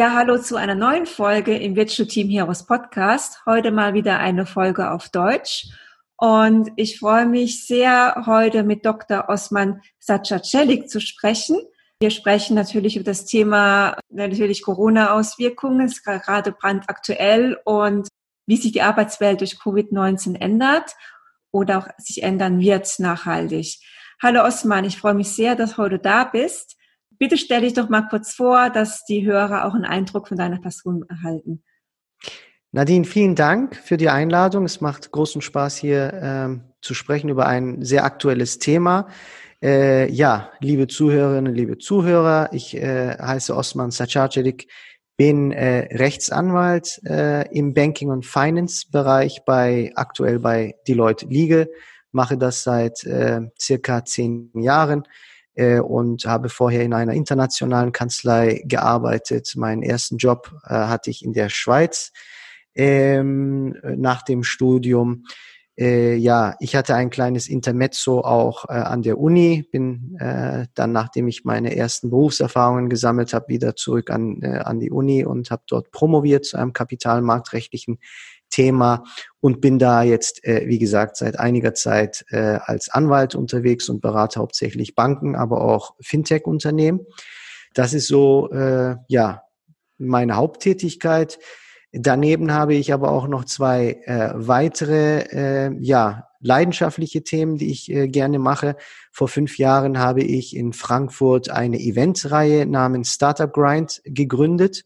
Ja, hallo zu einer neuen Folge im Virtual Team Heroes Podcast. Heute mal wieder eine Folge auf Deutsch. Und ich freue mich sehr, heute mit Dr. Osman Sacacelik zu sprechen. Wir sprechen natürlich über das Thema natürlich Corona-Auswirkungen, ist gerade brandaktuell und wie sich die Arbeitswelt durch Covid-19 ändert oder auch sich ändern wird nachhaltig. Hallo Osman, ich freue mich sehr, dass du heute da bist. Bitte stell dich doch mal kurz vor, dass die Hörer auch einen Eindruck von deiner Person erhalten. Nadine, vielen Dank für die Einladung. Es macht großen Spaß, hier ähm, zu sprechen über ein sehr aktuelles Thema. Äh, ja, liebe Zuhörerinnen, liebe Zuhörer, ich äh, heiße Osman Sacacelik, bin äh, Rechtsanwalt äh, im Banking- und Finance-Bereich bei aktuell bei Deloitte Legal, mache das seit äh, circa zehn Jahren und habe vorher in einer internationalen Kanzlei gearbeitet. Meinen ersten Job äh, hatte ich in der Schweiz ähm, nach dem Studium. Äh, ja, ich hatte ein kleines Intermezzo auch äh, an der Uni, bin äh, dann, nachdem ich meine ersten Berufserfahrungen gesammelt habe, wieder zurück an, äh, an die Uni und habe dort promoviert zu einem kapitalmarktrechtlichen Thema und bin da jetzt, äh, wie gesagt, seit einiger Zeit äh, als Anwalt unterwegs und berate hauptsächlich Banken, aber auch Fintech-Unternehmen. Das ist so, äh, ja, meine Haupttätigkeit. Daneben habe ich aber auch noch zwei äh, weitere, äh, ja, leidenschaftliche Themen, die ich äh, gerne mache. Vor fünf Jahren habe ich in Frankfurt eine Eventreihe namens Startup Grind gegründet.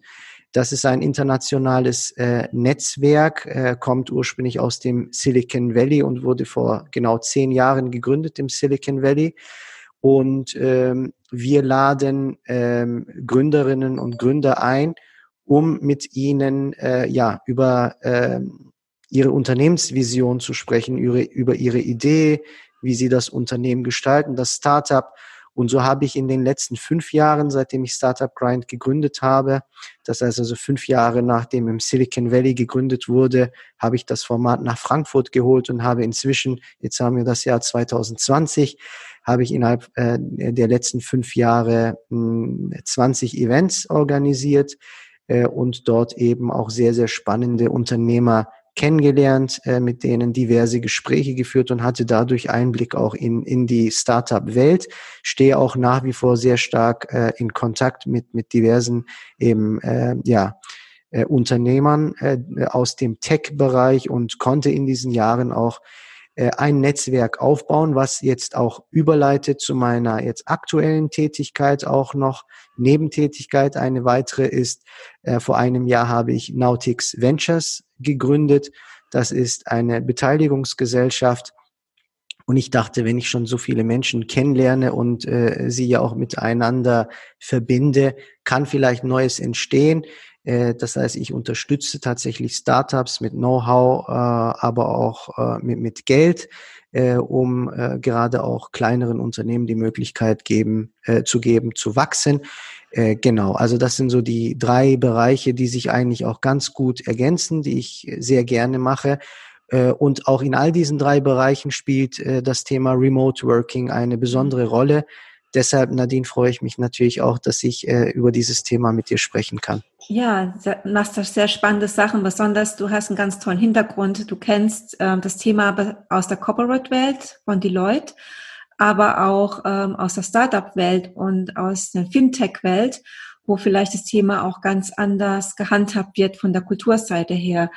Das ist ein internationales äh, Netzwerk, äh, kommt ursprünglich aus dem Silicon Valley und wurde vor genau zehn Jahren gegründet im Silicon Valley. Und ähm, wir laden ähm, Gründerinnen und Gründer ein, um mit ihnen äh, ja über äh, ihre Unternehmensvision zu sprechen, über, über ihre Idee, wie sie das Unternehmen gestalten, das Startup und so habe ich in den letzten fünf Jahren, seitdem ich Startup Grind gegründet habe, das heißt also fünf Jahre nachdem im Silicon Valley gegründet wurde, habe ich das Format nach Frankfurt geholt und habe inzwischen, jetzt haben wir das Jahr 2020, habe ich innerhalb äh, der letzten fünf Jahre mh, 20 Events organisiert äh, und dort eben auch sehr, sehr spannende Unternehmer kennengelernt, äh, mit denen diverse Gespräche geführt und hatte dadurch Einblick auch in, in die Startup-Welt. Stehe auch nach wie vor sehr stark äh, in Kontakt mit, mit diversen eben, äh, ja, äh, Unternehmern äh, aus dem Tech-Bereich und konnte in diesen Jahren auch äh, ein Netzwerk aufbauen, was jetzt auch überleitet zu meiner jetzt aktuellen Tätigkeit auch noch. Nebentätigkeit eine weitere ist, äh, vor einem Jahr habe ich Nautix Ventures gegründet. Das ist eine Beteiligungsgesellschaft. Und ich dachte, wenn ich schon so viele Menschen kennenlerne und äh, sie ja auch miteinander verbinde, kann vielleicht Neues entstehen. Äh, das heißt, ich unterstütze tatsächlich Startups mit Know-how, äh, aber auch äh, mit, mit Geld, um gerade auch kleineren Unternehmen die Möglichkeit geben, zu geben, zu wachsen. Genau, also das sind so die drei Bereiche, die sich eigentlich auch ganz gut ergänzen, die ich sehr gerne mache. Und auch in all diesen drei Bereichen spielt das Thema Remote Working eine besondere Rolle. Deshalb, Nadine, freue ich mich natürlich auch, dass ich über dieses Thema mit dir sprechen kann. Ja, machst da sehr spannende Sachen. Besonders du hast einen ganz tollen Hintergrund. Du kennst ähm, das Thema aus der Corporate-Welt von Deloitte, aber auch ähm, aus der Startup-Welt und aus der Fintech-Welt, wo vielleicht das Thema auch ganz anders gehandhabt wird von der Kulturseite her.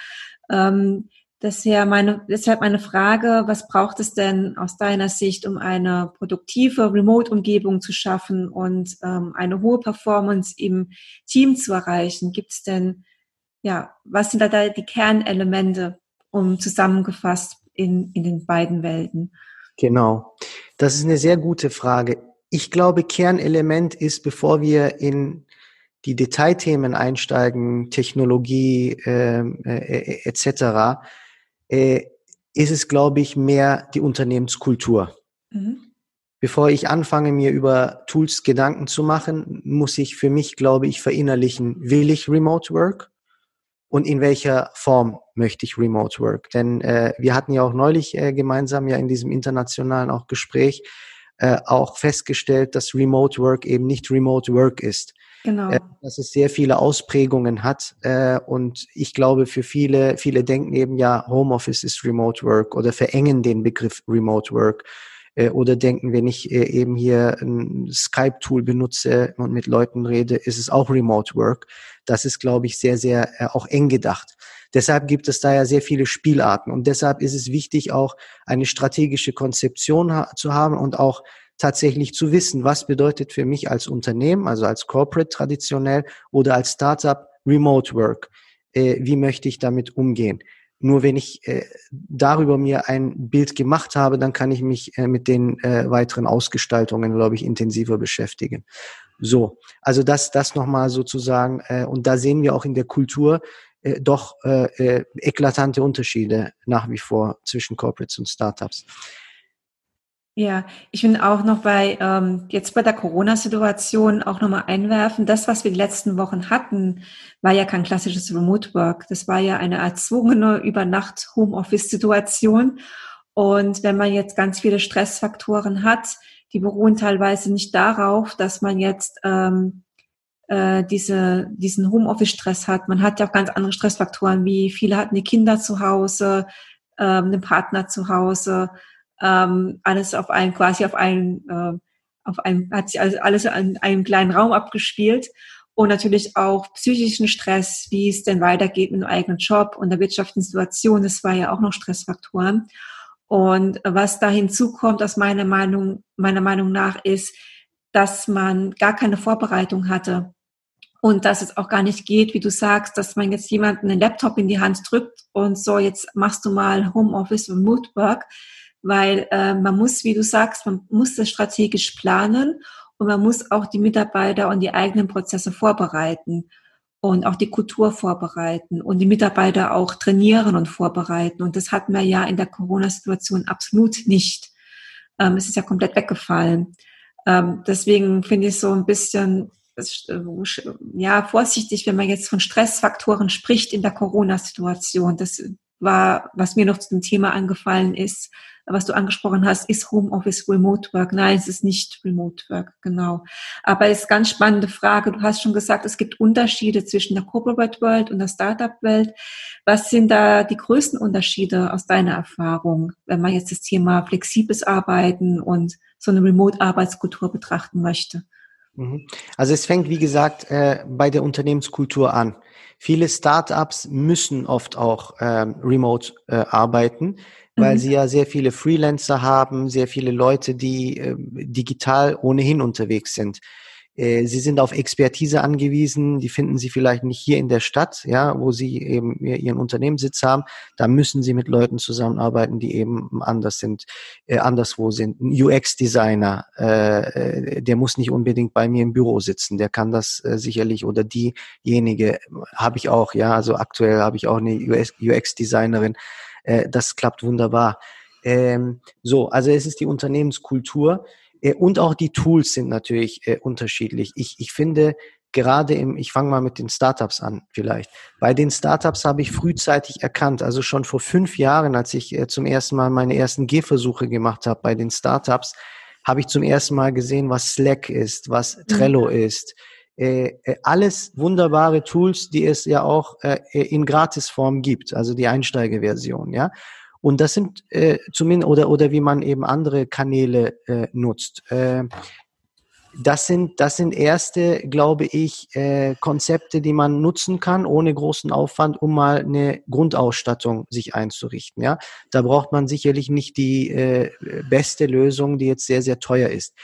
Ähm, Deshalb meine, deshalb meine Frage, was braucht es denn aus deiner Sicht, um eine produktive Remote-Umgebung zu schaffen und ähm, eine hohe Performance im Team zu erreichen? Gibt es denn, ja, was sind da die Kernelemente, um zusammengefasst in, in den beiden Welten? Genau, das ist eine sehr gute Frage. Ich glaube, Kernelement ist, bevor wir in die Detailthemen einsteigen, Technologie ähm, äh, äh, etc., äh, ist es, glaube ich, mehr die Unternehmenskultur. Mhm. Bevor ich anfange, mir über Tools Gedanken zu machen, muss ich für mich, glaube ich, verinnerlichen, will ich Remote Work und in welcher Form möchte ich Remote Work? Denn äh, wir hatten ja auch neulich äh, gemeinsam ja in diesem internationalen auch Gespräch äh, auch festgestellt, dass Remote Work eben nicht Remote Work ist. Genau. Äh, dass es sehr viele Ausprägungen hat. Äh, und ich glaube, für viele, viele denken eben ja, Homeoffice ist Remote Work oder verengen den Begriff Remote Work. Äh, oder denken, wenn ich äh, eben hier ein Skype-Tool benutze und mit Leuten rede, ist es auch Remote Work. Das ist, glaube ich, sehr, sehr äh, auch eng gedacht. Deshalb gibt es da ja sehr viele Spielarten und deshalb ist es wichtig, auch eine strategische Konzeption zu haben und auch tatsächlich zu wissen, was bedeutet für mich als Unternehmen, also als Corporate traditionell oder als Startup Remote Work. Äh, wie möchte ich damit umgehen? Nur wenn ich äh, darüber mir ein Bild gemacht habe, dann kann ich mich äh, mit den äh, weiteren Ausgestaltungen, glaube ich, intensiver beschäftigen. So, also das, das nochmal sozusagen, äh, und da sehen wir auch in der Kultur äh, doch äh, äh, eklatante Unterschiede nach wie vor zwischen Corporates und Startups. Ja, ich will auch noch bei ähm, jetzt bei der Corona-Situation auch nochmal einwerfen. Das, was wir die letzten Wochen hatten, war ja kein klassisches Remote Work. Das war ja eine erzwungene Übernacht Homeoffice-Situation. Und wenn man jetzt ganz viele Stressfaktoren hat, die beruhen teilweise nicht darauf, dass man jetzt ähm, äh, diese, diesen Homeoffice-Stress hat. Man hat ja auch ganz andere Stressfaktoren, wie viele hatten die Kinder zu Hause, ähm, den Partner zu Hause ähm, alles auf einem, quasi auf einem, äh, auf einem, hat sich alles, alles in einem kleinen Raum abgespielt und natürlich auch psychischen Stress, wie es denn weitergeht mit dem eigenen Job und der wirtschaftlichen Situation, das war ja auch noch Stressfaktoren. Und was da hinzukommt, aus meiner Meinung, meiner Meinung nach, ist, dass man gar keine Vorbereitung hatte. Und dass es auch gar nicht geht, wie du sagst, dass man jetzt jemanden einen Laptop in die Hand drückt und so, jetzt machst du mal Homeoffice und Moodwork weil äh, man muss, wie du sagst, man muss das strategisch planen und man muss auch die Mitarbeiter und die eigenen Prozesse vorbereiten und auch die Kultur vorbereiten und die Mitarbeiter auch trainieren und vorbereiten. Und das hatten wir ja in der Corona-Situation absolut nicht. Ähm, es ist ja komplett weggefallen. Ähm, deswegen finde ich so ein bisschen äh, ja vorsichtig, wenn man jetzt von Stressfaktoren spricht in der Corona-Situation. Das war, was mir noch zu dem Thema angefallen ist, was du angesprochen hast, ist Homeoffice Remote Work. Nein, es ist nicht Remote Work, genau. Aber es ist ganz spannende Frage. Du hast schon gesagt, es gibt Unterschiede zwischen der Corporate World und der Startup Welt. Was sind da die größten Unterschiede aus deiner Erfahrung, wenn man jetzt das Thema flexibles Arbeiten und so eine Remote-Arbeitskultur betrachten möchte? Mhm. Also es fängt, wie gesagt, äh, bei der Unternehmenskultur an. Viele Startups müssen oft auch ähm, remote äh, arbeiten, weil mhm. sie ja sehr viele Freelancer haben, sehr viele Leute, die äh, digital ohnehin unterwegs sind. Äh, sie sind auf Expertise angewiesen, die finden Sie vielleicht nicht hier in der Stadt, ja, wo Sie eben Ihren Unternehmenssitz haben. Da müssen Sie mit Leuten zusammenarbeiten, die eben anders sind, äh, anderswo sind. Ein UX-Designer, äh, der muss nicht unbedingt bei mir im Büro sitzen, der kann das äh, sicherlich oder diejenige habe ich auch, ja, also aktuell habe ich auch eine UX-Designerin, äh, das klappt wunderbar. Ähm, so, also es ist die Unternehmenskultur äh, und auch die Tools sind natürlich äh, unterschiedlich. Ich, ich finde, gerade im, ich fange mal mit den Startups an vielleicht. Bei den Startups habe ich frühzeitig erkannt, also schon vor fünf Jahren, als ich äh, zum ersten Mal meine ersten Gehversuche gemacht habe bei den Startups, habe ich zum ersten Mal gesehen, was Slack ist, was Trello mhm. ist. Äh, äh, alles wunderbare Tools, die es ja auch äh, in Gratisform gibt, also die Einsteigerversion, ja. Und das sind äh, zumindest, oder, oder wie man eben andere Kanäle äh, nutzt. Äh, das sind, das sind erste, glaube ich, äh, Konzepte, die man nutzen kann, ohne großen Aufwand, um mal eine Grundausstattung sich einzurichten. Ja, da braucht man sicherlich nicht die äh, beste Lösung, die jetzt sehr, sehr teuer ist.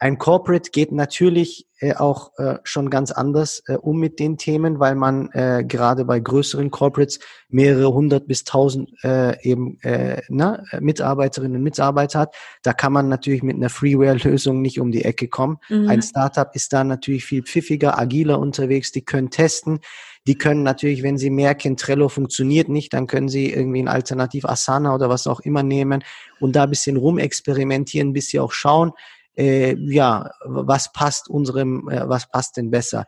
Ein Corporate geht natürlich äh, auch äh, schon ganz anders äh, um mit den Themen, weil man äh, gerade bei größeren Corporates mehrere hundert bis tausend äh, eben äh, na, Mitarbeiterinnen und Mitarbeiter hat. Da kann man natürlich mit einer Freeware-Lösung nicht um die Ecke kommen. Mhm. Ein Startup ist da natürlich viel pfiffiger, agiler unterwegs. Die können testen. Die können natürlich, wenn sie merken, Trello funktioniert nicht, dann können sie irgendwie ein Alternativ Asana oder was auch immer nehmen und da ein bisschen rumexperimentieren, bis sie auch schauen, äh, ja, was passt unserem, äh, was passt denn besser?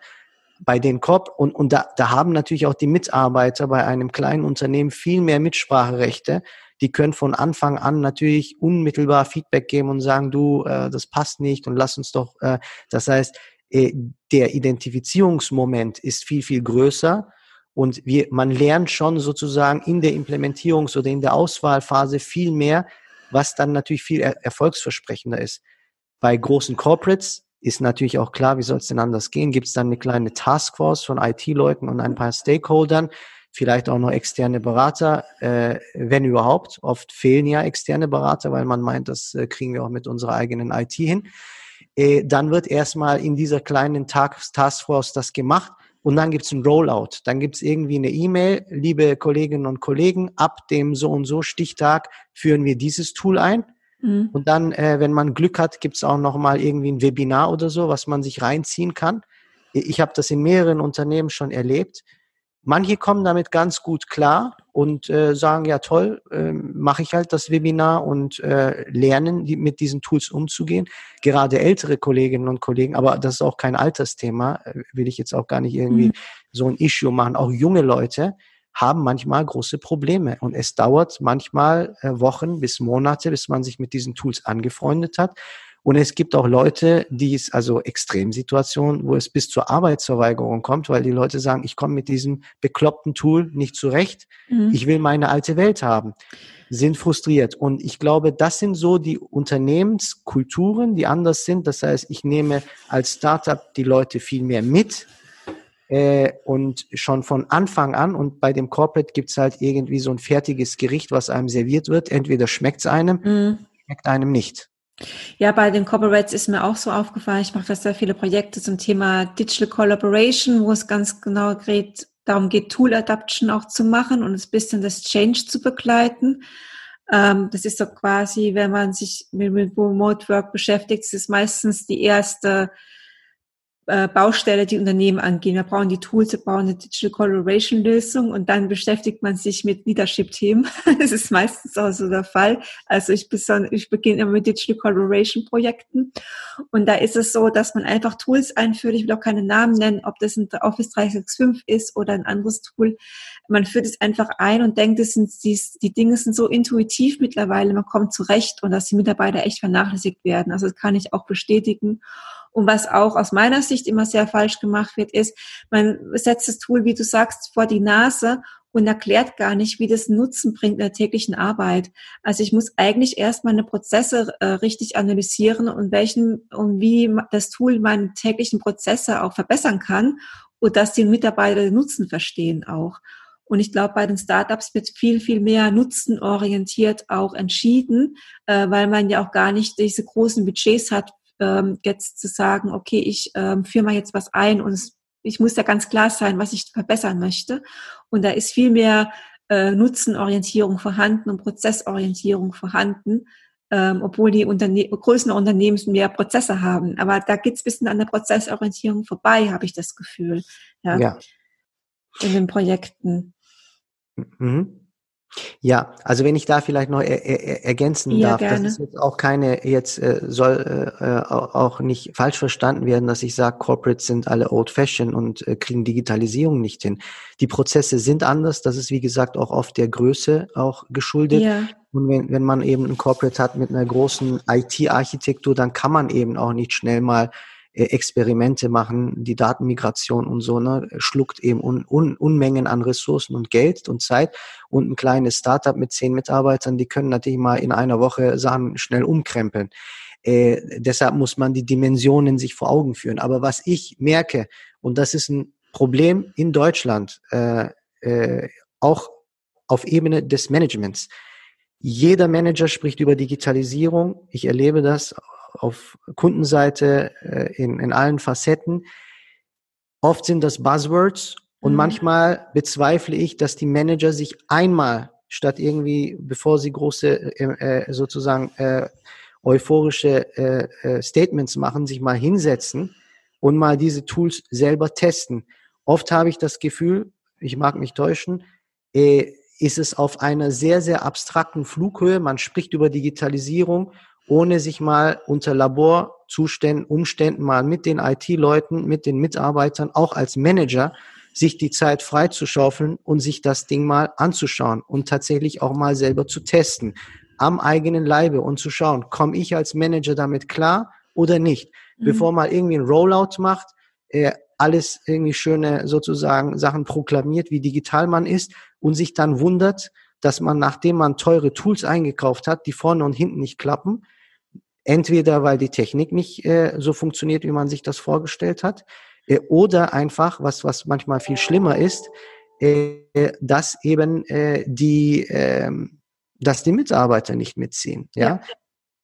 Bei den Korb und, und da, da haben natürlich auch die Mitarbeiter bei einem kleinen Unternehmen viel mehr Mitspracherechte. Die können von Anfang an natürlich unmittelbar Feedback geben und sagen, du, äh, das passt nicht und lass uns doch. Äh, das heißt, äh, der Identifizierungsmoment ist viel, viel größer. Und wir, man lernt schon sozusagen in der Implementierungs- oder in der Auswahlphase viel mehr, was dann natürlich viel er erfolgsversprechender ist. Bei großen Corporates ist natürlich auch klar, wie soll es denn anders gehen? Gibt es dann eine kleine Taskforce von IT-Leuten und ein paar Stakeholdern, vielleicht auch noch externe Berater, äh, wenn überhaupt. Oft fehlen ja externe Berater, weil man meint, das äh, kriegen wir auch mit unserer eigenen IT hin. Äh, dann wird erstmal in dieser kleinen Taskforce das gemacht und dann gibt's ein Rollout. Dann gibt's irgendwie eine E-Mail, liebe Kolleginnen und Kollegen, ab dem so und so Stichtag führen wir dieses Tool ein Mhm. Und dann, äh, wenn man Glück hat, gibt es auch noch mal irgendwie ein Webinar oder so, was man sich reinziehen kann. Ich habe das in mehreren Unternehmen schon erlebt. Manche kommen damit ganz gut klar und äh, sagen, ja toll, äh, mache ich halt das Webinar und äh, lernen, die, mit diesen Tools umzugehen. Gerade ältere Kolleginnen und Kollegen, aber das ist auch kein Altersthema, äh, will ich jetzt auch gar nicht irgendwie mhm. so ein Issue machen. Auch junge Leute, haben manchmal große Probleme. Und es dauert manchmal äh, Wochen bis Monate, bis man sich mit diesen Tools angefreundet hat. Und es gibt auch Leute, die es, also Extremsituationen, wo es bis zur Arbeitsverweigerung kommt, weil die Leute sagen, ich komme mit diesem bekloppten Tool nicht zurecht. Mhm. Ich will meine alte Welt haben. Sind frustriert. Und ich glaube, das sind so die Unternehmenskulturen, die anders sind. Das heißt, ich nehme als Startup die Leute viel mehr mit äh, und schon von Anfang an und bei dem Corporate gibt's halt irgendwie so ein fertiges Gericht, was einem serviert wird. Entweder schmeckt's einem, mm. schmeckt einem nicht. Ja, bei den Corporates ist mir auch so aufgefallen, ich mache sehr viele Projekte zum Thema Digital Collaboration, wo es ganz genau geht, darum geht, Tool Adaption auch zu machen und ein bisschen das Change zu begleiten. Ähm, das ist so quasi, wenn man sich mit, Remote Work beschäftigt, ist es meistens die erste äh, Baustelle die Unternehmen angehen. Wir brauchen die Tools, wir brauchen eine Digital Collaboration Lösung und dann beschäftigt man sich mit Leadership-Themen. das ist meistens auch so der Fall. Also ich, ich beginne immer mit Digital Collaboration Projekten und da ist es so, dass man einfach Tools einführt. Ich will auch keine Namen nennen, ob das ein Office 365 ist oder ein anderes Tool. Man führt es einfach ein und denkt, das sind die, die Dinge sind so intuitiv mittlerweile, man kommt zurecht und dass die Mitarbeiter echt vernachlässigt werden. Also das kann ich auch bestätigen. Und was auch aus meiner Sicht immer sehr falsch gemacht wird, ist, man setzt das Tool, wie du sagst, vor die Nase und erklärt gar nicht, wie das Nutzen bringt in der täglichen Arbeit. Also ich muss eigentlich erst meine Prozesse äh, richtig analysieren und welchen und wie das Tool meine täglichen Prozesse auch verbessern kann und dass die Mitarbeiter den Nutzen verstehen auch. Und ich glaube, bei den Startups wird viel, viel mehr nutzenorientiert auch entschieden, äh, weil man ja auch gar nicht diese großen Budgets hat ähm, jetzt zu sagen, okay, ich ähm, führe mal jetzt was ein und es, ich muss ja ganz klar sein, was ich verbessern möchte. Und da ist viel mehr äh, Nutzenorientierung vorhanden und Prozessorientierung vorhanden, ähm, obwohl die Unterne größeren Unternehmen mehr Prozesse haben. Aber da geht's bisschen an der Prozessorientierung vorbei, habe ich das Gefühl. Ja. ja. In den Projekten. Mhm. Ja, also wenn ich da vielleicht noch er, er, ergänzen ja, darf, gerne. das ist jetzt auch keine, jetzt äh, soll äh, äh auch nicht falsch verstanden werden, dass ich sage, Corporates sind alle old-fashioned und äh, kriegen Digitalisierung nicht hin. Die Prozesse sind anders, das ist wie gesagt auch oft der Größe auch geschuldet. Ja. Und wenn, wenn man eben ein Corporate hat mit einer großen IT-Architektur, dann kann man eben auch nicht schnell mal Experimente machen, die Datenmigration und so, ne, schluckt eben un, un, Unmengen an Ressourcen und Geld und Zeit. Und ein kleines Startup mit zehn Mitarbeitern, die können natürlich mal in einer Woche Sachen schnell umkrempeln. Äh, deshalb muss man die Dimensionen sich vor Augen führen. Aber was ich merke, und das ist ein Problem in Deutschland, äh, äh, auch auf Ebene des Managements. Jeder Manager spricht über Digitalisierung. Ich erlebe das auf Kundenseite äh, in, in allen Facetten. Oft sind das Buzzwords und mhm. manchmal bezweifle ich, dass die Manager sich einmal statt irgendwie, bevor sie große äh, äh, sozusagen äh, euphorische äh, äh, Statements machen, sich mal hinsetzen und mal diese Tools selber testen. Oft habe ich das Gefühl, ich mag mich täuschen, äh, ist es auf einer sehr, sehr abstrakten Flughöhe. Man spricht über Digitalisierung, ohne sich mal unter Laborzuständen, Umständen mal mit den IT-Leuten, mit den Mitarbeitern, auch als Manager, sich die Zeit freizuschaufeln und sich das Ding mal anzuschauen und tatsächlich auch mal selber zu testen am eigenen Leibe und zu schauen, komme ich als Manager damit klar oder nicht, mhm. bevor man irgendwie ein Rollout macht, äh, alles irgendwie schöne sozusagen Sachen proklamiert, wie digital man ist und sich dann wundert, dass man, nachdem man teure Tools eingekauft hat, die vorne und hinten nicht klappen, entweder weil die Technik nicht äh, so funktioniert, wie man sich das vorgestellt hat, äh, oder einfach, was, was manchmal viel schlimmer ist, äh, dass eben äh, die, äh, dass die Mitarbeiter nicht mitziehen. Ja. ja.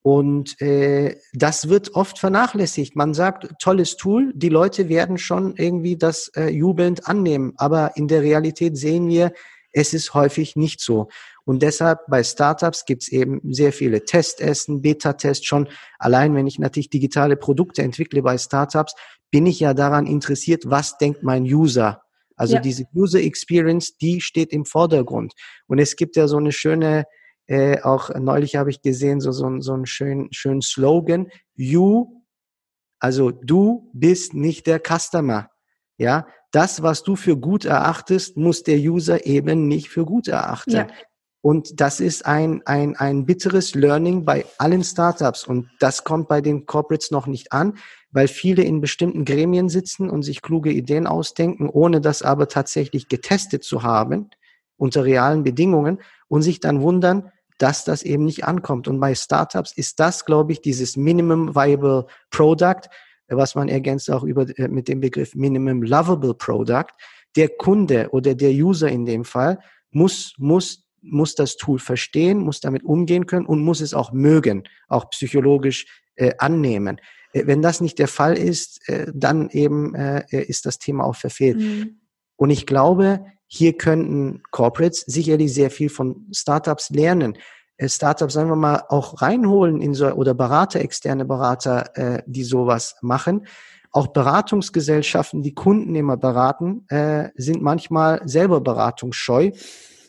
Und äh, das wird oft vernachlässigt. Man sagt, tolles Tool, die Leute werden schon irgendwie das äh, jubelnd annehmen. Aber in der Realität sehen wir, es ist häufig nicht so. Und deshalb bei Startups gibt es eben sehr viele Testessen, Beta-Tests schon. Allein wenn ich natürlich digitale Produkte entwickle bei Startups, bin ich ja daran interessiert, was denkt mein User. Also ja. diese User Experience, die steht im Vordergrund. Und es gibt ja so eine schöne äh, auch neulich habe ich gesehen, so, so, so einen schönen, schönen Slogan. You, also du bist nicht der Customer. Ja, das, was du für gut erachtest, muss der User eben nicht für gut erachten. Ja. Und das ist ein, ein, ein bitteres Learning bei allen Startups. Und das kommt bei den Corporates noch nicht an, weil viele in bestimmten Gremien sitzen und sich kluge Ideen ausdenken, ohne das aber tatsächlich getestet zu haben unter realen Bedingungen und sich dann wundern, dass das eben nicht ankommt. Und bei Startups ist das, glaube ich, dieses Minimum Viable Product, was man ergänzt auch über, äh, mit dem Begriff Minimum Lovable Product. Der Kunde oder der User in dem Fall muss, muss, muss das Tool verstehen, muss damit umgehen können und muss es auch mögen, auch psychologisch äh, annehmen. Äh, wenn das nicht der Fall ist, äh, dann eben äh, ist das Thema auch verfehlt. Mhm. Und ich glaube, hier könnten Corporates sicherlich sehr viel von Startups lernen. Äh, Startups, sagen wir mal, auch reinholen in so, oder Berater, externe Berater, äh, die sowas machen. Auch Beratungsgesellschaften, die Kunden immer beraten, äh, sind manchmal selber beratungsscheu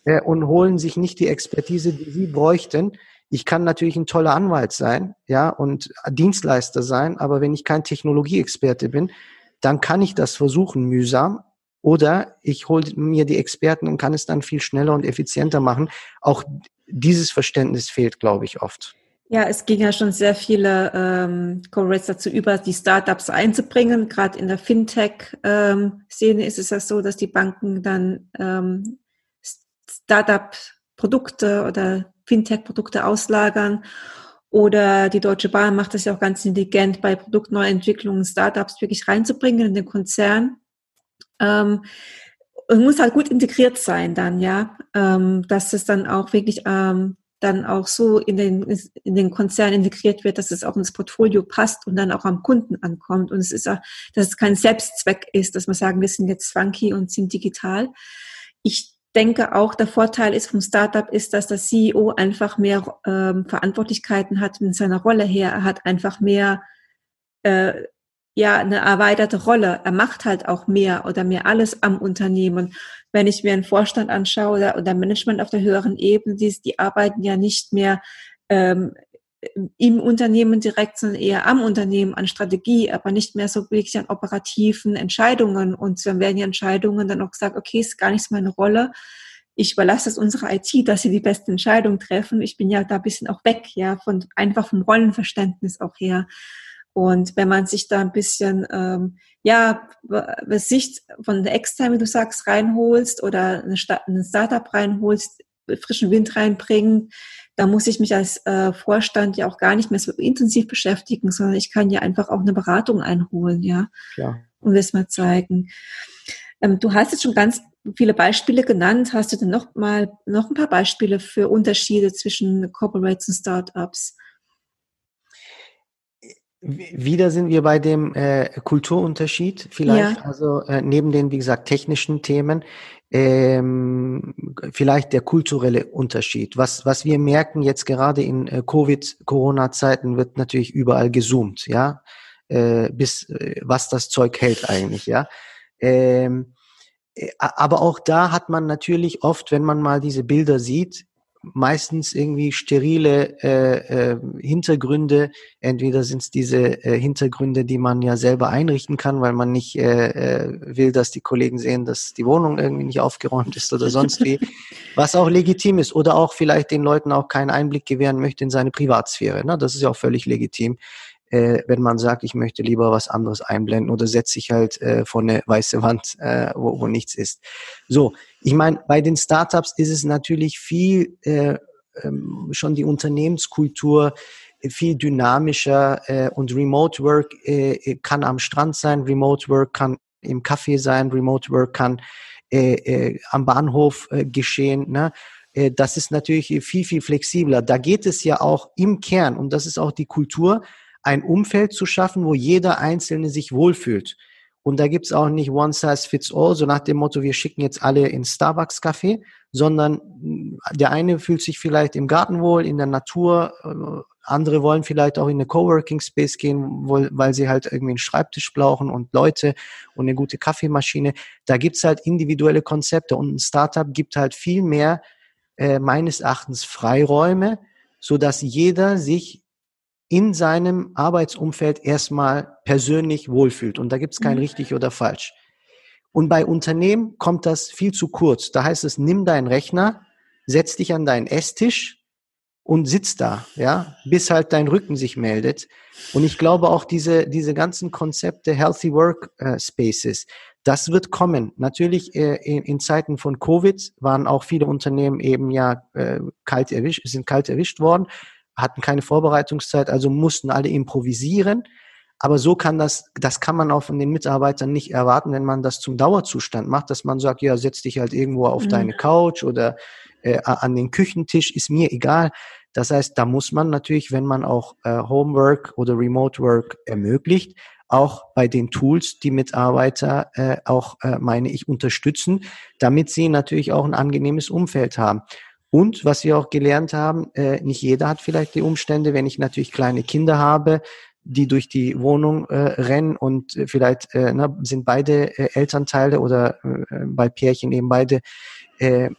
äh, und holen sich nicht die Expertise, die sie bräuchten. Ich kann natürlich ein toller Anwalt sein, ja, und Dienstleister sein, aber wenn ich kein Technologieexperte bin, dann kann ich das versuchen mühsam, oder ich hole mir die Experten und kann es dann viel schneller und effizienter machen. Auch dieses Verständnis fehlt, glaube ich, oft. Ja, es ging ja schon sehr viele ähm, Corporates dazu über, die Startups einzubringen. Gerade in der Fintech-Szene ähm, ist es ja so, dass die Banken dann ähm, Startup-Produkte oder Fintech-Produkte auslagern. Oder die Deutsche Bahn macht das ja auch ganz intelligent, bei Produktneuentwicklungen Startups wirklich reinzubringen in den Konzern. Ähm, es muss halt gut integriert sein dann, ja, ähm, dass es dann auch wirklich ähm, dann auch so in den, in den Konzern integriert wird, dass es auch ins Portfolio passt und dann auch am Kunden ankommt. Und es ist auch, dass es kein Selbstzweck ist, dass wir sagen, wir sind jetzt funky und sind digital. Ich denke auch, der Vorteil ist vom Startup ist, dass der CEO einfach mehr ähm, Verantwortlichkeiten hat in seiner Rolle her. Er hat einfach mehr äh, ja eine erweiterte Rolle. Er macht halt auch mehr oder mehr alles am Unternehmen. Wenn ich mir einen Vorstand anschaue oder, oder Management auf der höheren Ebene, die, die arbeiten ja nicht mehr ähm, im Unternehmen direkt, sondern eher am Unternehmen, an Strategie, aber nicht mehr so wirklich an operativen Entscheidungen. Und dann werden die Entscheidungen dann auch gesagt, okay, ist gar nicht meine Rolle. Ich überlasse es unserer IT, dass sie die beste Entscheidung treffen. Ich bin ja da ein bisschen auch weg, ja, von einfach vom Rollenverständnis auch her. Und wenn man sich da ein bisschen, ähm, ja, Sicht von der extern, wie du sagst, reinholst oder eine, eine Startup reinholst, frischen Wind reinbringen, da muss ich mich als äh, Vorstand ja auch gar nicht mehr so intensiv beschäftigen, sondern ich kann ja einfach auch eine Beratung einholen, ja, ja. und das mal zeigen. Ähm, du hast jetzt schon ganz viele Beispiele genannt. Hast du denn noch mal noch ein paar Beispiele für Unterschiede zwischen Corporates und Startups? Wieder sind wir bei dem äh, Kulturunterschied vielleicht, ja. also äh, neben den, wie gesagt, technischen Themen, ähm, vielleicht der kulturelle Unterschied. Was, was wir merken jetzt gerade in äh, Covid-Corona-Zeiten wird natürlich überall gezoomt, ja, äh, bis äh, was das Zeug hält eigentlich, ja. Ähm, äh, aber auch da hat man natürlich oft, wenn man mal diese Bilder sieht, meistens irgendwie sterile äh, äh, Hintergründe. Entweder sind es diese äh, Hintergründe, die man ja selber einrichten kann, weil man nicht äh, äh, will, dass die Kollegen sehen, dass die Wohnung irgendwie nicht aufgeräumt ist oder sonst wie. Was auch legitim ist. Oder auch vielleicht den Leuten auch keinen Einblick gewähren möchte in seine Privatsphäre. Ne? Das ist ja auch völlig legitim äh, wenn man sagt, ich möchte lieber was anderes einblenden oder setze ich halt äh, vor eine weiße Wand, äh, wo, wo nichts ist. So, ich meine, bei den Startups ist es natürlich viel äh, ähm, schon die Unternehmenskultur viel dynamischer äh, und Remote Work äh, kann am Strand sein, Remote Work kann im Café sein, Remote Work kann äh, äh, am Bahnhof äh, geschehen. Ne? Äh, das ist natürlich viel, viel flexibler. Da geht es ja auch im Kern, und das ist auch die Kultur, ein Umfeld zu schaffen, wo jeder Einzelne sich wohlfühlt. Und da gibt's auch nicht One Size Fits All, so nach dem Motto, wir schicken jetzt alle ins Starbucks-Café, sondern der eine fühlt sich vielleicht im Garten wohl, in der Natur, äh, andere wollen vielleicht auch in eine Coworking Space gehen, weil sie halt irgendwie einen Schreibtisch brauchen und Leute und eine gute Kaffeemaschine. Da gibt's halt individuelle Konzepte und ein Startup gibt halt viel mehr äh, meines Erachtens Freiräume, so dass jeder sich in seinem Arbeitsumfeld erstmal persönlich wohlfühlt. Und da gibt es kein mhm. richtig oder falsch. Und bei Unternehmen kommt das viel zu kurz. Da heißt es, nimm deinen Rechner, setz dich an deinen Esstisch und sitz da, ja, bis halt dein Rücken sich meldet. Und ich glaube auch diese, diese ganzen Konzepte Healthy Work äh, Spaces, das wird kommen. Natürlich äh, in, in, Zeiten von Covid waren auch viele Unternehmen eben ja äh, kalt erwischt, sind kalt erwischt worden hatten keine Vorbereitungszeit, also mussten alle improvisieren. Aber so kann das, das kann man auch von den Mitarbeitern nicht erwarten, wenn man das zum Dauerzustand macht, dass man sagt, ja, setz dich halt irgendwo auf mhm. deine Couch oder äh, an den Küchentisch, ist mir egal. Das heißt, da muss man natürlich, wenn man auch äh, Homework oder Remote Work ermöglicht, auch bei den Tools die Mitarbeiter äh, auch, äh, meine ich, unterstützen, damit sie natürlich auch ein angenehmes Umfeld haben. Und was wir auch gelernt haben, äh, nicht jeder hat vielleicht die Umstände, wenn ich natürlich kleine Kinder habe, die durch die Wohnung äh, rennen und äh, vielleicht äh, na, sind beide äh, Elternteile oder äh, bei Pärchen eben beide äh,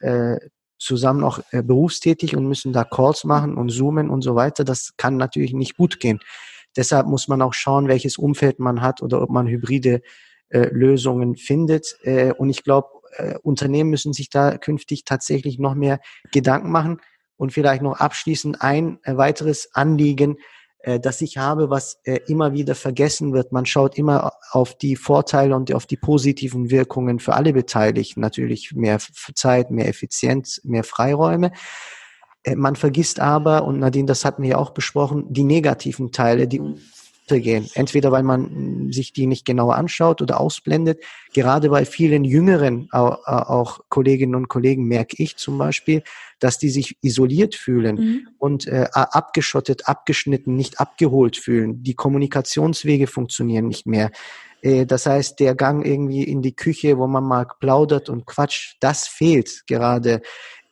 äh, zusammen auch äh, berufstätig und müssen da Calls machen und zoomen und so weiter. Das kann natürlich nicht gut gehen. Deshalb muss man auch schauen, welches Umfeld man hat oder ob man hybride äh, Lösungen findet. Äh, und ich glaube, äh, Unternehmen müssen sich da künftig tatsächlich noch mehr Gedanken machen. Und vielleicht noch abschließend ein äh, weiteres Anliegen, äh, das ich habe, was äh, immer wieder vergessen wird. Man schaut immer auf die Vorteile und auf die positiven Wirkungen für alle Beteiligten. Natürlich mehr Zeit, mehr Effizienz, mehr Freiräume. Äh, man vergisst aber, und Nadine, das hatten wir ja auch besprochen, die negativen Teile, die gehen. Entweder weil man sich die nicht genauer anschaut oder ausblendet. Gerade bei vielen jüngeren auch, Kolleginnen und Kollegen merke ich zum Beispiel, dass die sich isoliert fühlen mhm. und äh, abgeschottet, abgeschnitten, nicht abgeholt fühlen. Die Kommunikationswege funktionieren nicht mehr. Äh, das heißt, der Gang irgendwie in die Küche, wo man mal plaudert und quatscht, das fehlt gerade.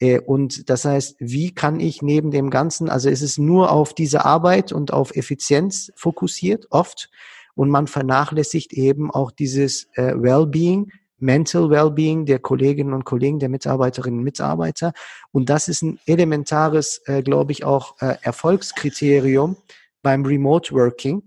Äh, und das heißt, wie kann ich neben dem Ganzen, also es ist nur auf diese Arbeit und auf Effizienz fokussiert, oft, und man vernachlässigt eben auch dieses äh, Wellbeing, Mental Wellbeing der Kolleginnen und Kollegen, der Mitarbeiterinnen und Mitarbeiter. Und das ist ein elementares, äh, glaube ich, auch äh, Erfolgskriterium beim Remote Working.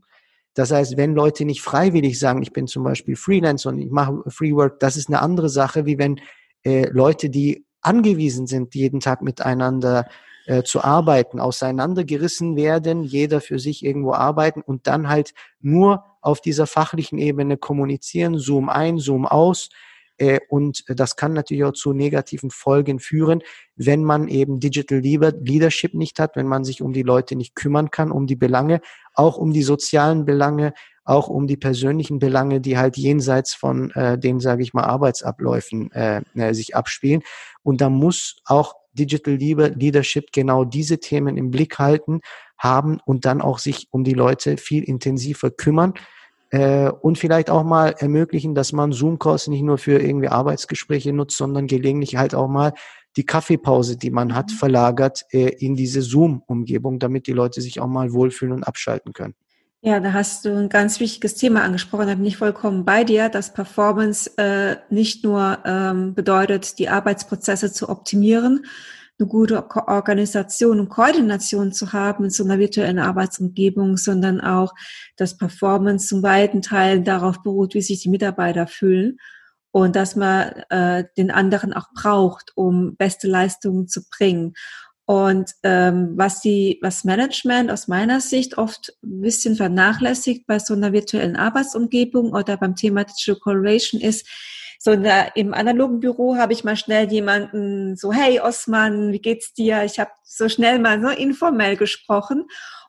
Das heißt, wenn Leute nicht freiwillig sagen, ich bin zum Beispiel Freelancer und ich mache Free Work, das ist eine andere Sache, wie wenn äh, Leute, die angewiesen sind, jeden Tag miteinander äh, zu arbeiten, auseinandergerissen werden, jeder für sich irgendwo arbeiten und dann halt nur auf dieser fachlichen Ebene kommunizieren, Zoom ein, Zoom aus. Äh, und das kann natürlich auch zu negativen Folgen führen, wenn man eben Digital Leadership nicht hat, wenn man sich um die Leute nicht kümmern kann, um die Belange, auch um die sozialen Belange, auch um die persönlichen Belange, die halt jenseits von äh, den, sage ich mal, Arbeitsabläufen äh, äh, sich abspielen. Und da muss auch Digital Leadership genau diese Themen im Blick halten, haben und dann auch sich um die Leute viel intensiver kümmern äh, und vielleicht auch mal ermöglichen, dass man Zoom-Calls nicht nur für irgendwie Arbeitsgespräche nutzt, sondern gelegentlich halt auch mal die Kaffeepause, die man hat, mhm. verlagert äh, in diese Zoom-Umgebung, damit die Leute sich auch mal wohlfühlen und abschalten können. Ja, da hast du ein ganz wichtiges Thema angesprochen. Da bin ich vollkommen bei dir, dass Performance äh, nicht nur ähm, bedeutet, die Arbeitsprozesse zu optimieren, eine gute Organisation und Koordination zu haben in so einer virtuellen Arbeitsumgebung, sondern auch, dass Performance zum weiten Teil darauf beruht, wie sich die Mitarbeiter fühlen und dass man äh, den anderen auch braucht, um beste Leistungen zu bringen. Und ähm, was die, was Management aus meiner Sicht oft ein bisschen vernachlässigt bei so einer virtuellen Arbeitsumgebung oder beim Thema Digital Collaboration ist, so der, im analogen Büro habe ich mal schnell jemanden so, hey Osman, wie geht's dir? Ich habe so schnell mal so informell gesprochen.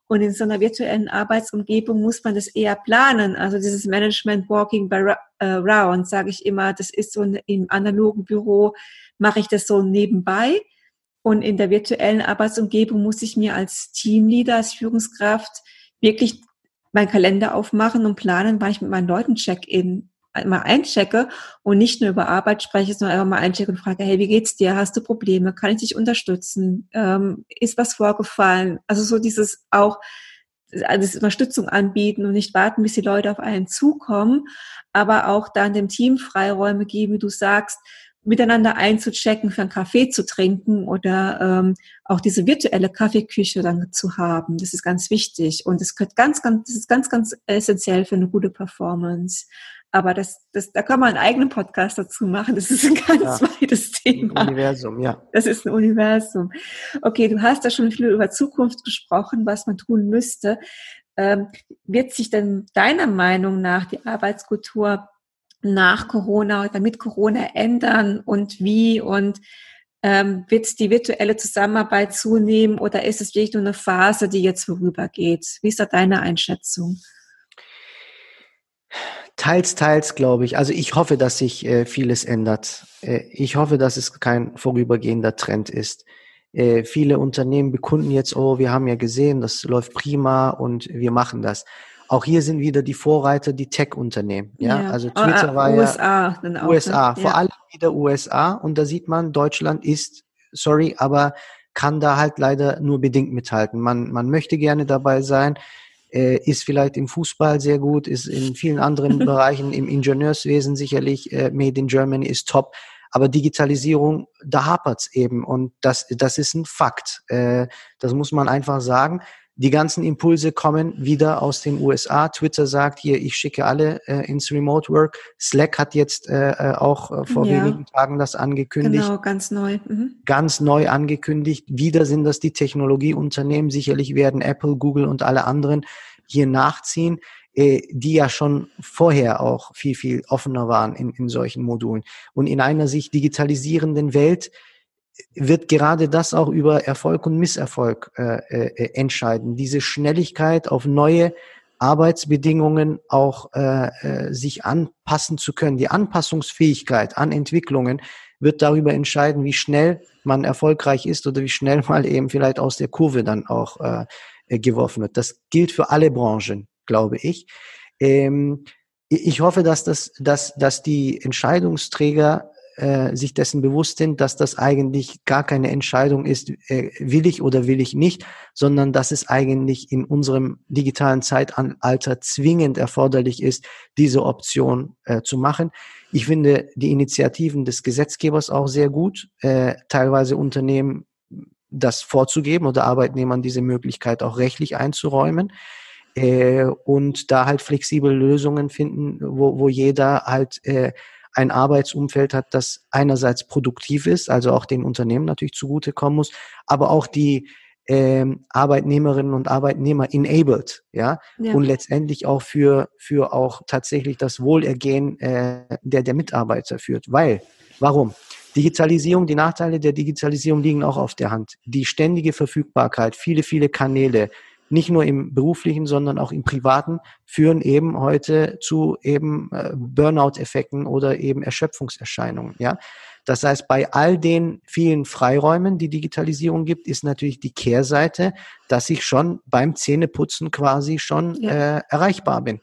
Und in so einer virtuellen Arbeitsumgebung muss man das eher planen. Also dieses Management Walking Around, sage ich immer, das ist so im analogen Büro, mache ich das so nebenbei. Und in der virtuellen Arbeitsumgebung muss ich mir als Teamleader, als Führungskraft wirklich meinen Kalender aufmachen und planen, wann ich mit meinen Leuten check-in mal einchecke und nicht nur über Arbeit spreche, sondern einfach mal einchecke und frage, hey, wie geht's dir? Hast du Probleme? Kann ich dich unterstützen? Ähm, ist was vorgefallen? Also so dieses auch, also Unterstützung anbieten und nicht warten, bis die Leute auf einen zukommen, aber auch dann dem Team Freiräume geben, wie du sagst, miteinander einzuchecken, für einen Kaffee zu trinken oder ähm, auch diese virtuelle Kaffeeküche dann zu haben. Das ist ganz wichtig und es gehört ganz, ganz, das ist ganz, ganz essentiell für eine gute Performance. Aber das, das, da kann man einen eigenen Podcast dazu machen. Das ist ein ganz ja. weites Thema. Ein Universum, ja. Das ist ein Universum. Okay, du hast da schon viel über Zukunft gesprochen, was man tun müsste. Ähm, wird sich denn deiner Meinung nach die Arbeitskultur nach Corona oder mit Corona ändern und wie und ähm, wird die virtuelle Zusammenarbeit zunehmen oder ist es wirklich nur eine Phase, die jetzt vorübergeht? Wie ist da deine Einschätzung? Teils, teils, glaube ich. Also ich hoffe, dass sich äh, vieles ändert. Äh, ich hoffe, dass es kein vorübergehender Trend ist. Äh, viele Unternehmen bekunden jetzt, oh, wir haben ja gesehen, das läuft prima und wir machen das. Auch hier sind wieder die Vorreiter, die Tech-Unternehmen. Ja? ja? also Twitter war USA, ja dann auch, USA, ne? vor allem wieder USA. Und da sieht man, Deutschland ist, sorry, aber kann da halt leider nur bedingt mithalten. Man, man möchte gerne dabei sein, äh, ist vielleicht im Fußball sehr gut, ist in vielen anderen Bereichen, im Ingenieurswesen sicherlich, äh, Made in Germany ist top. Aber Digitalisierung, da hapert's eben. Und das, das ist ein Fakt. Äh, das muss man einfach sagen. Die ganzen Impulse kommen wieder aus den USA. Twitter sagt hier, ich schicke alle äh, ins Remote Work. Slack hat jetzt äh, äh auch äh, vor ja. wenigen Tagen das angekündigt. Genau, ganz neu. Mhm. Ganz neu angekündigt. Wieder sind das die Technologieunternehmen. Sicherlich werden Apple, Google und alle anderen hier nachziehen, äh, die ja schon vorher auch viel, viel offener waren in, in solchen Modulen. Und in einer sich digitalisierenden Welt wird gerade das auch über Erfolg und Misserfolg äh, äh, entscheiden. Diese Schnelligkeit auf neue Arbeitsbedingungen auch äh, äh, sich anpassen zu können. Die Anpassungsfähigkeit an Entwicklungen wird darüber entscheiden, wie schnell man erfolgreich ist oder wie schnell mal eben vielleicht aus der Kurve dann auch äh, äh geworfen wird. Das gilt für alle Branchen, glaube ich. Ähm, ich hoffe, dass das, dass, dass die Entscheidungsträger äh, sich dessen bewusst sind, dass das eigentlich gar keine Entscheidung ist, äh, will ich oder will ich nicht, sondern dass es eigentlich in unserem digitalen Zeitalter zwingend erforderlich ist, diese Option äh, zu machen. Ich finde die Initiativen des Gesetzgebers auch sehr gut, äh, teilweise Unternehmen das vorzugeben oder Arbeitnehmern diese Möglichkeit auch rechtlich einzuräumen äh, und da halt flexible Lösungen finden, wo, wo jeder halt äh, ein Arbeitsumfeld hat, das einerseits produktiv ist, also auch den Unternehmen natürlich zugutekommen muss, aber auch die ähm, Arbeitnehmerinnen und Arbeitnehmer enabled, ja? ja, und letztendlich auch für für auch tatsächlich das Wohlergehen äh, der der Mitarbeiter führt. Weil, warum? Digitalisierung, die Nachteile der Digitalisierung liegen auch auf der Hand. Die ständige Verfügbarkeit, viele viele Kanäle, nicht nur im beruflichen, sondern auch im privaten, führen eben heute zu eben äh, Burnout-Effekten oder eben Erschöpfungserscheinungen. Ja, das heißt, bei all den vielen Freiräumen, die Digitalisierung gibt, ist natürlich die Kehrseite, dass ich schon beim Zähneputzen quasi schon ja. äh, erreichbar bin.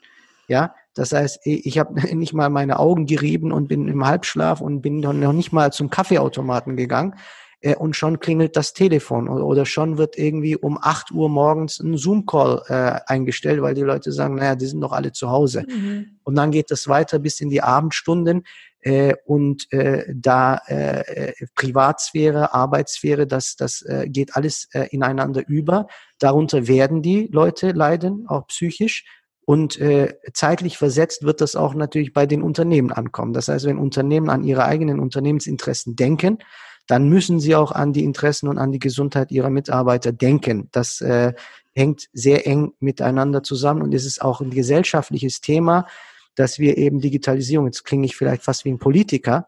Ja, das heißt, ich habe nicht mal meine Augen gerieben und bin im Halbschlaf und bin noch nicht mal zum Kaffeeautomaten gegangen äh, und schon klingelt das Telefon oder, oder schon wird irgendwie um acht Uhr morgens ein Zoom-Call äh, eingestellt, weil die Leute sagen, naja, die sind doch alle zu Hause. Mhm. Und dann geht das weiter bis in die Abendstunden äh, und äh, da äh, äh, Privatsphäre, Arbeitssphäre, das, das äh, geht alles äh, ineinander über. Darunter werden die Leute leiden, auch psychisch. Und äh, zeitlich versetzt wird das auch natürlich bei den Unternehmen ankommen. Das heißt, wenn Unternehmen an ihre eigenen Unternehmensinteressen denken, dann müssen sie auch an die Interessen und an die Gesundheit ihrer Mitarbeiter denken. Das äh, hängt sehr eng miteinander zusammen und es ist auch ein gesellschaftliches Thema, dass wir eben Digitalisierung, jetzt klinge ich vielleicht fast wie ein Politiker,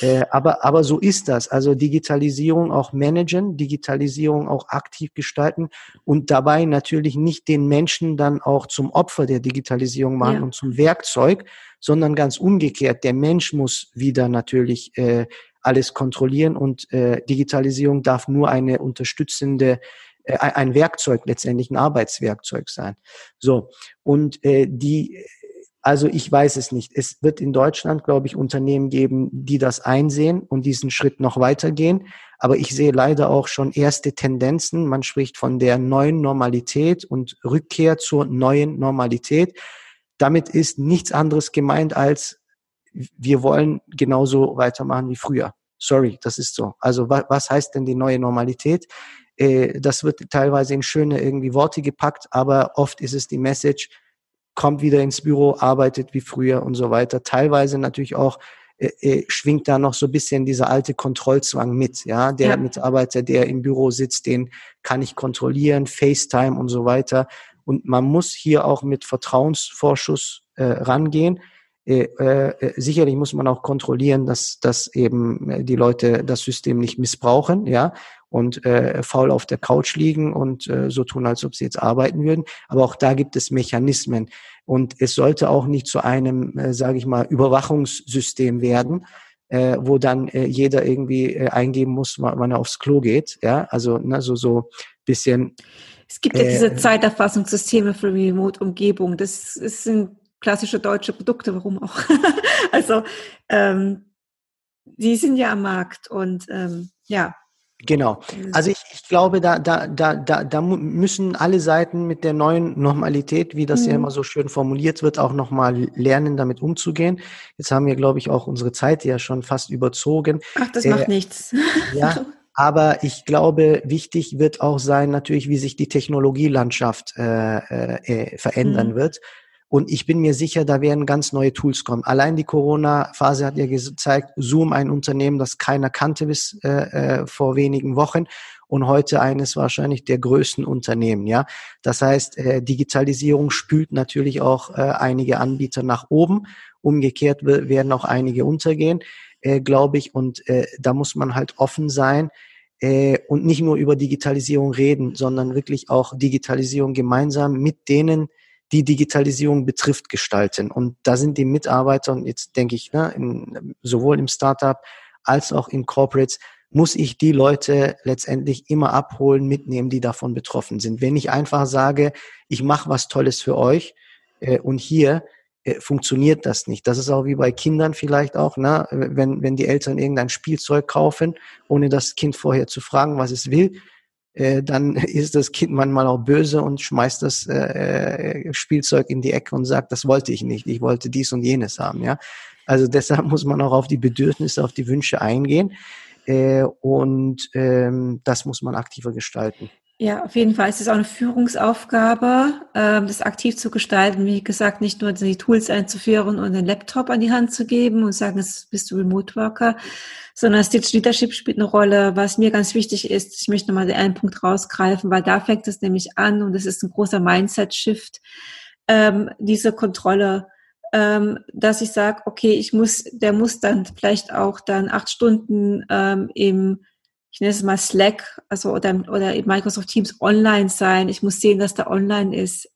äh, aber, aber so ist das. Also Digitalisierung auch managen, Digitalisierung auch aktiv gestalten und dabei natürlich nicht den Menschen dann auch zum Opfer der Digitalisierung machen ja. und zum Werkzeug, sondern ganz umgekehrt. Der Mensch muss wieder natürlich äh, alles kontrollieren und äh, Digitalisierung darf nur eine unterstützende äh, ein Werkzeug letztendlich ein Arbeitswerkzeug sein. So und äh, die also ich weiß es nicht. Es wird in Deutschland, glaube ich, Unternehmen geben, die das einsehen und diesen Schritt noch weitergehen. Aber ich sehe leider auch schon erste Tendenzen. Man spricht von der neuen Normalität und Rückkehr zur neuen Normalität. Damit ist nichts anderes gemeint als wir wollen genauso weitermachen wie früher. Sorry, das ist so. Also was, was heißt denn die neue Normalität? Äh, das wird teilweise in schöne irgendwie Worte gepackt, aber oft ist es die Message, kommt wieder ins Büro, arbeitet wie früher und so weiter. Teilweise natürlich auch äh, äh, schwingt da noch so ein bisschen dieser alte Kontrollzwang mit. Ja, der ja. Mitarbeiter, der im Büro sitzt, den kann ich kontrollieren, FaceTime und so weiter. Und man muss hier auch mit Vertrauensvorschuss äh, rangehen. Äh, äh, sicherlich muss man auch kontrollieren, dass, dass eben äh, die Leute das System nicht missbrauchen, ja, und äh, faul auf der Couch liegen und äh, so tun, als ob sie jetzt arbeiten würden. Aber auch da gibt es Mechanismen. Und es sollte auch nicht zu einem, äh, sage ich mal, Überwachungssystem werden, äh, wo dann äh, jeder irgendwie äh, eingeben muss, wann er aufs Klo geht. Ja, also ne, so so bisschen. Es gibt ja diese äh, Zeiterfassungssysteme für Remote-Umgebung. Das, das sind klassische deutsche Produkte, warum auch. also ähm, die sind ja am Markt und ähm, ja, Genau. Also ich, ich glaube, da, da, da, da, da müssen alle Seiten mit der neuen Normalität, wie das mhm. ja immer so schön formuliert wird, auch nochmal lernen, damit umzugehen. Jetzt haben wir, glaube ich, auch unsere Zeit ja schon fast überzogen. Ach, das äh, macht nichts. Ja, aber ich glaube, wichtig wird auch sein, natürlich, wie sich die Technologielandschaft äh, äh, verändern mhm. wird. Und ich bin mir sicher, da werden ganz neue Tools kommen. Allein die Corona-Phase hat ja gezeigt, Zoom ein Unternehmen, das keiner kannte bis äh, äh, vor wenigen Wochen und heute eines wahrscheinlich der größten Unternehmen. Ja, das heißt, äh, Digitalisierung spült natürlich auch äh, einige Anbieter nach oben. Umgekehrt werden auch einige untergehen, äh, glaube ich. Und äh, da muss man halt offen sein äh, und nicht nur über Digitalisierung reden, sondern wirklich auch Digitalisierung gemeinsam mit denen die Digitalisierung betrifft, gestalten. Und da sind die Mitarbeiter, und jetzt denke ich, ne, in, sowohl im Startup als auch in Corporates, muss ich die Leute letztendlich immer abholen, mitnehmen, die davon betroffen sind. Wenn ich einfach sage, ich mache was Tolles für euch äh, und hier äh, funktioniert das nicht. Das ist auch wie bei Kindern vielleicht auch, ne? wenn, wenn die Eltern irgendein Spielzeug kaufen, ohne das Kind vorher zu fragen, was es will, äh, dann ist das Kind manchmal auch böse und schmeißt das äh, äh, Spielzeug in die Ecke und sagt, das wollte ich nicht, ich wollte dies und jenes haben, ja. Also deshalb muss man auch auf die Bedürfnisse, auf die Wünsche eingehen äh, und ähm, das muss man aktiver gestalten. Ja, auf jeden Fall. Es ist auch eine Führungsaufgabe, ähm, das aktiv zu gestalten. Wie gesagt, nicht nur die Tools einzuführen und den Laptop an die Hand zu geben und sagen, jetzt bist du Remote Worker, sondern Stitch Leadership spielt eine Rolle. Was mir ganz wichtig ist, ich möchte nochmal den einen Punkt rausgreifen, weil da fängt es nämlich an und es ist ein großer Mindset-Shift, ähm, diese Kontrolle, ähm, dass ich sage, okay, ich muss, der muss dann vielleicht auch dann acht Stunden ähm, im ich nenne es mal Slack, also oder, oder Microsoft Teams online sein. Ich muss sehen, dass da online ist.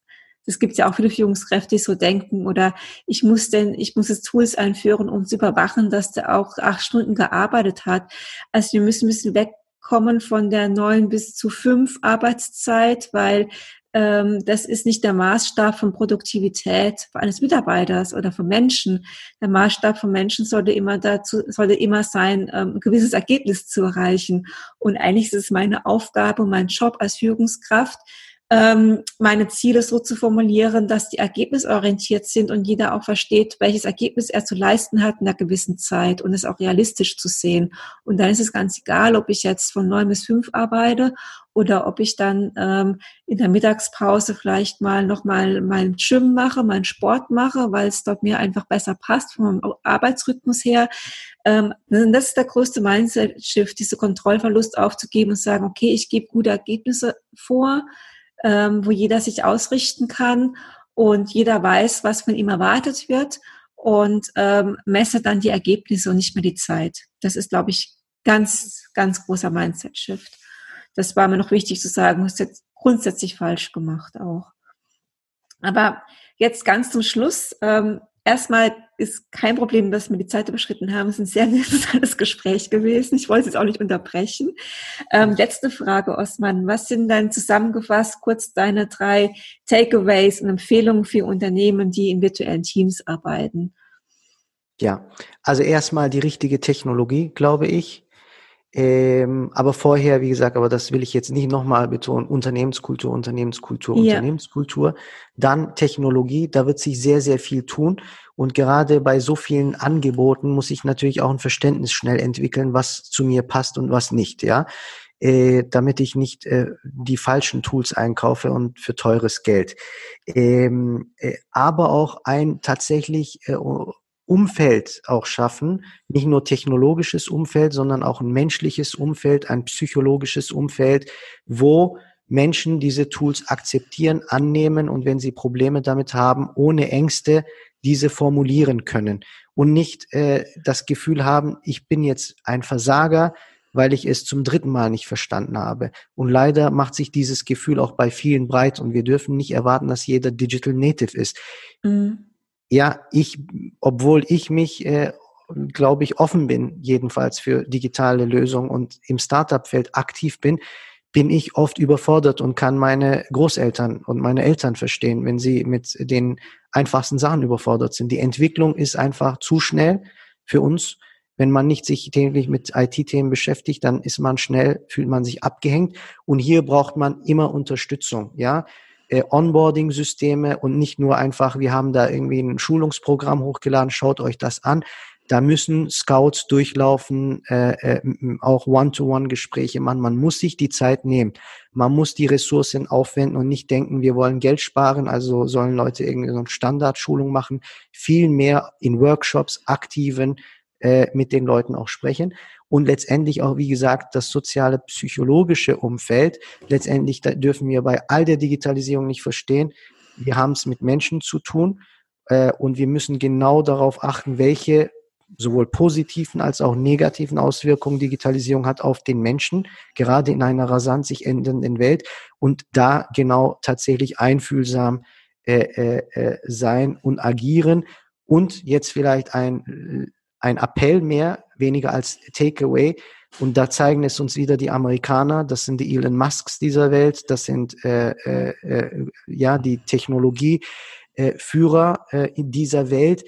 Das gibt ja auch viele Führungskräfte, die so denken. Oder ich muss denn, ich muss jetzt Tools einführen, um zu überwachen, dass der auch acht Stunden gearbeitet hat. Also wir müssen ein bisschen wegkommen von der neun bis zu fünf Arbeitszeit, weil das ist nicht der Maßstab von Produktivität eines Mitarbeiters oder von Menschen. Der Maßstab von Menschen sollte immer dazu, sollte immer sein, ähm, ein gewisses Ergebnis zu erreichen. Und eigentlich ist es meine Aufgabe, mein Job als Führungskraft, ähm, meine Ziele so zu formulieren, dass die ergebnisorientiert sind und jeder auch versteht, welches Ergebnis er zu leisten hat in einer gewissen Zeit und es auch realistisch zu sehen. Und dann ist es ganz egal, ob ich jetzt von neun bis fünf arbeite oder ob ich dann ähm, in der Mittagspause vielleicht mal nochmal meinen Gym mache, meinen Sport mache, weil es dort mir einfach besser passt vom Arbeitsrhythmus her. Ähm, das ist der größte Mindset-Shift, diese Kontrollverlust aufzugeben und sagen, okay, ich gebe gute Ergebnisse vor, ähm, wo jeder sich ausrichten kann und jeder weiß, was von ihm erwartet wird und ähm, messe dann die Ergebnisse und nicht mehr die Zeit. Das ist, glaube ich, ganz, ganz großer Mindset-Shift. Das war mir noch wichtig zu sagen, ist jetzt grundsätzlich falsch gemacht auch. Aber jetzt ganz zum Schluss. Ähm, erstmal ist kein Problem, dass wir die Zeit überschritten haben. Es ist ein sehr interessantes Gespräch gewesen. Ich wollte es auch nicht unterbrechen. Ähm, letzte Frage, Osman. Was sind dann zusammengefasst kurz deine drei Takeaways und Empfehlungen für Unternehmen, die in virtuellen Teams arbeiten? Ja, also erstmal die richtige Technologie, glaube ich. Ähm, aber vorher, wie gesagt, aber das will ich jetzt nicht nochmal betonen, Unternehmenskultur, Unternehmenskultur, ja. Unternehmenskultur. Dann Technologie, da wird sich sehr, sehr viel tun. Und gerade bei so vielen Angeboten muss ich natürlich auch ein Verständnis schnell entwickeln, was zu mir passt und was nicht, ja. Äh, damit ich nicht äh, die falschen Tools einkaufe und für teures Geld. Ähm, äh, aber auch ein tatsächlich äh, Umfeld auch schaffen, nicht nur technologisches Umfeld, sondern auch ein menschliches Umfeld, ein psychologisches Umfeld, wo Menschen diese Tools akzeptieren, annehmen und wenn sie Probleme damit haben, ohne Ängste diese formulieren können und nicht äh, das Gefühl haben, ich bin jetzt ein Versager, weil ich es zum dritten Mal nicht verstanden habe. Und leider macht sich dieses Gefühl auch bei vielen breit und wir dürfen nicht erwarten, dass jeder Digital Native ist. Mhm ja, ich, obwohl ich mich, äh, glaube ich, offen bin, jedenfalls für digitale Lösungen und im Startup-Feld aktiv bin, bin ich oft überfordert und kann meine Großeltern und meine Eltern verstehen, wenn sie mit den einfachsten Sachen überfordert sind. Die Entwicklung ist einfach zu schnell für uns. Wenn man nicht sich täglich mit IT-Themen beschäftigt, dann ist man schnell, fühlt man sich abgehängt. Und hier braucht man immer Unterstützung, ja äh, Onboarding-Systeme und nicht nur einfach, wir haben da irgendwie ein Schulungsprogramm hochgeladen, schaut euch das an. Da müssen Scouts durchlaufen, äh, äh, auch One-to-One-Gespräche machen. Man muss sich die Zeit nehmen. Man muss die Ressourcen aufwenden und nicht denken, wir wollen Geld sparen, also sollen Leute irgendwie so eine Standardschulung machen. Viel mehr in Workshops, aktiven, äh, mit den Leuten auch sprechen. Und letztendlich auch, wie gesagt, das soziale, psychologische Umfeld. Letztendlich dürfen wir bei all der Digitalisierung nicht verstehen, wir haben es mit Menschen zu tun äh, und wir müssen genau darauf achten, welche sowohl positiven als auch negativen Auswirkungen Digitalisierung hat auf den Menschen, gerade in einer rasant sich ändernden Welt. Und da genau tatsächlich einfühlsam äh, äh, äh sein und agieren. Und jetzt vielleicht ein ein Appell mehr, weniger als Takeaway. Und da zeigen es uns wieder die Amerikaner, das sind die Elon Musks dieser Welt, das sind äh, äh, äh ja die Technologieführer äh, in dieser Welt.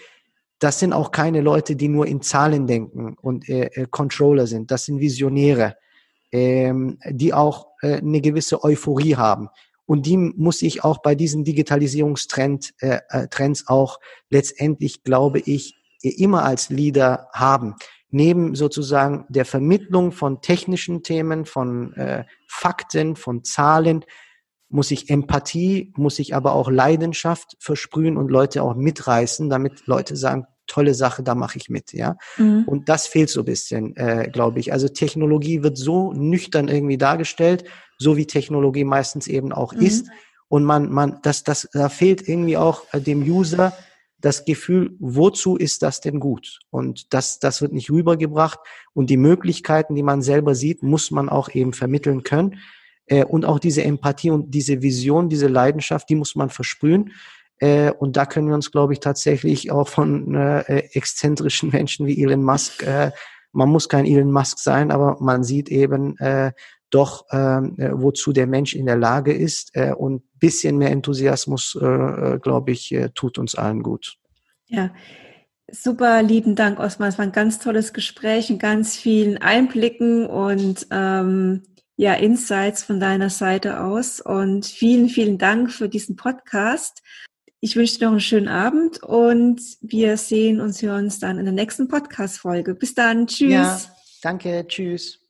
Das sind auch keine Leute, die nur in Zahlen denken und äh, äh, Controller sind. Das sind Visionäre, ähm, die auch eine gewisse Euphorie haben. Und die muss ich auch bei diesen Digitalisierungstrends Trends auch letztendlich, glaube ich, immer als Leader haben. Neben sozusagen der Vermittlung von technischen Themen, von äh, Fakten, von Zahlen, muss ich Empathie, muss ich aber auch Leidenschaft versprühen und Leute auch mitreißen, damit Leute sagen, tolle Sache, da mache ich mit, ja. Mhm. Und das fehlt so ein bisschen, äh, glaube ich. Also Technologie wird so nüchtern irgendwie dargestellt, so wie Technologie meistens eben auch mhm. ist. Und man, man, das, das, da fehlt irgendwie auch äh, dem User das Gefühl, wozu ist das denn gut? Und das, das wird nicht rübergebracht. Und die Möglichkeiten, die man selber sieht, muss man auch eben vermitteln können. Äh, und auch diese Empathie und diese Vision, diese Leidenschaft, die muss man versprühen. Äh, und da können wir uns, glaube ich, tatsächlich auch von äh, exzentrischen Menschen wie Elon Musk, man muss kein Elon Musk sein, aber man sieht eben doch, ähm, äh, wozu der Mensch in der Lage ist. Äh, und bisschen mehr Enthusiasmus, äh, äh glaube ich, äh, tut uns allen gut. Ja, super lieben Dank, Osman. Es war ein ganz tolles Gespräch, in ganz vielen Einblicken und ähm, ja, Insights von deiner Seite aus. Und vielen, vielen Dank für diesen Podcast. Ich wünsche dir noch einen schönen Abend und wir sehen uns, hören uns dann in der nächsten Podcast-Folge. Bis dann. Tschüss. Ja, danke. Tschüss.